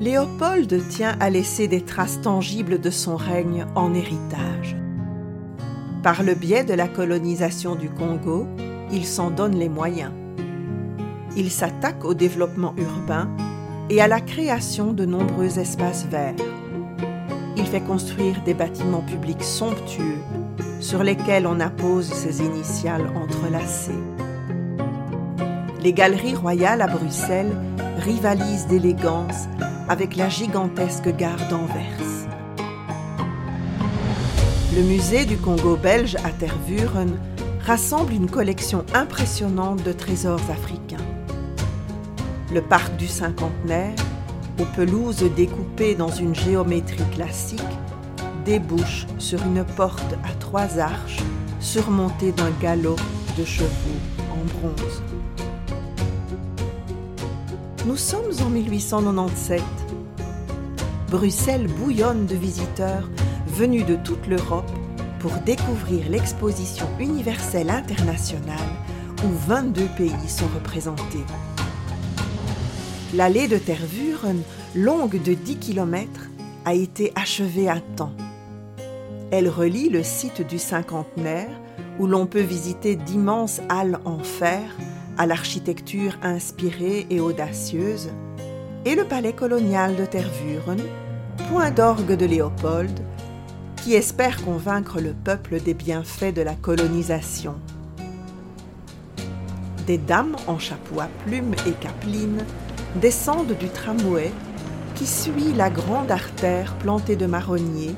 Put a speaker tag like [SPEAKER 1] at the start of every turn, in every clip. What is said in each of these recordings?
[SPEAKER 1] Léopold tient à laisser des traces tangibles de son règne en héritage. Par le biais de la colonisation du Congo, il s'en donne les moyens. Il s'attaque au développement urbain et à la création de nombreux espaces verts. Il fait construire des bâtiments publics somptueux sur lesquels on appose ses initiales entrelacées. Les galeries royales à Bruxelles rivalisent d'élégance avec la gigantesque gare d'Anvers. Le musée du Congo belge à Tervuren rassemble une collection impressionnante de trésors africains. Le parc du cinquantenaire, aux pelouses découpées dans une géométrie classique, débouche sur une porte à trois arches surmontée d'un galop de chevaux en bronze. Nous sommes en 1897. Bruxelles bouillonne de visiteurs venus de toute l'Europe pour découvrir l'exposition universelle internationale où 22 pays sont représentés. L'allée de Tervuren, longue de 10 km, a été achevée à temps. Elle relie le site du cinquantenaire, où l'on peut visiter d'immenses halles en fer à l'architecture inspirée et audacieuse, et le palais colonial de Tervuren, point d'orgue de Léopold, qui espère convaincre le peuple des bienfaits de la colonisation. Des dames en chapeau à plumes et capelines descendent du tramway qui suit la grande artère plantée de marronniers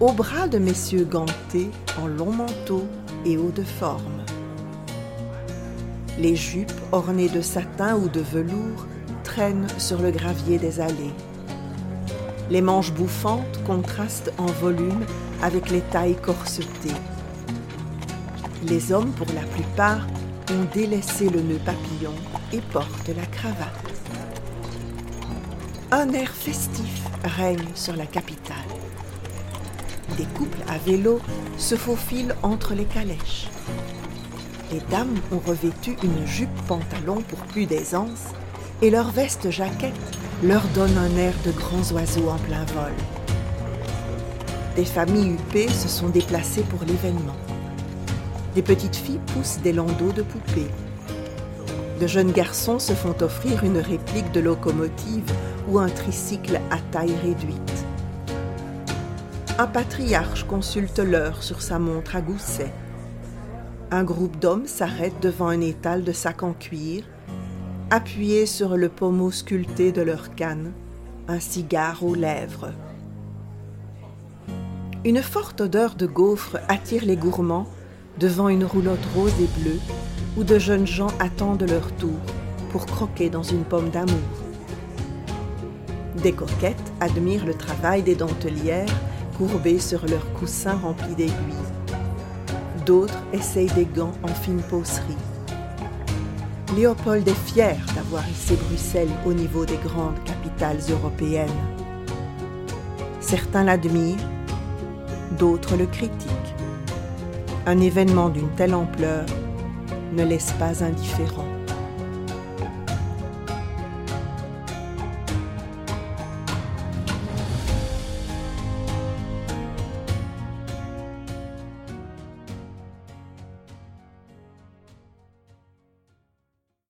[SPEAKER 1] au bras de messieurs gantés en long manteau et haut de forme. Les jupes ornées de satin ou de velours traînent sur le gravier des allées. Les manches bouffantes contrastent en volume avec les tailles corsetées. Les hommes, pour la plupart, ont délaissé le nœud papillon et portent la cravate. Un air festif règne sur la capitale. Des couples à vélo se faufilent entre les calèches. Les dames ont revêtu une jupe pantalon pour plus d'aisance et leur veste jaquette leur donne un air de grands oiseaux en plein vol. Des familles huppées se sont déplacées pour l'événement. Des petites filles poussent des landaux de poupées. De jeunes garçons se font offrir une réplique de locomotive ou un tricycle à taille réduite. Un patriarche consulte l'heure sur sa montre à gousset. Un groupe d'hommes s'arrête devant un étal de sacs en cuir appuyés sur le pommeau sculpté de leur canne, un cigare aux lèvres. Une forte odeur de gaufres attire les gourmands devant une roulotte rose et bleue où de jeunes gens attendent leur tour pour croquer dans une pomme d'amour. Des coquettes admirent le travail des dentelières courbées sur leurs coussins remplis d'aiguilles. D'autres essayent des gants en fine pocerie. Léopold est fier d'avoir hissé Bruxelles au niveau des grandes capitales européennes. Certains l'admirent, d'autres le critiquent. Un événement d'une telle ampleur ne laisse pas indifférent.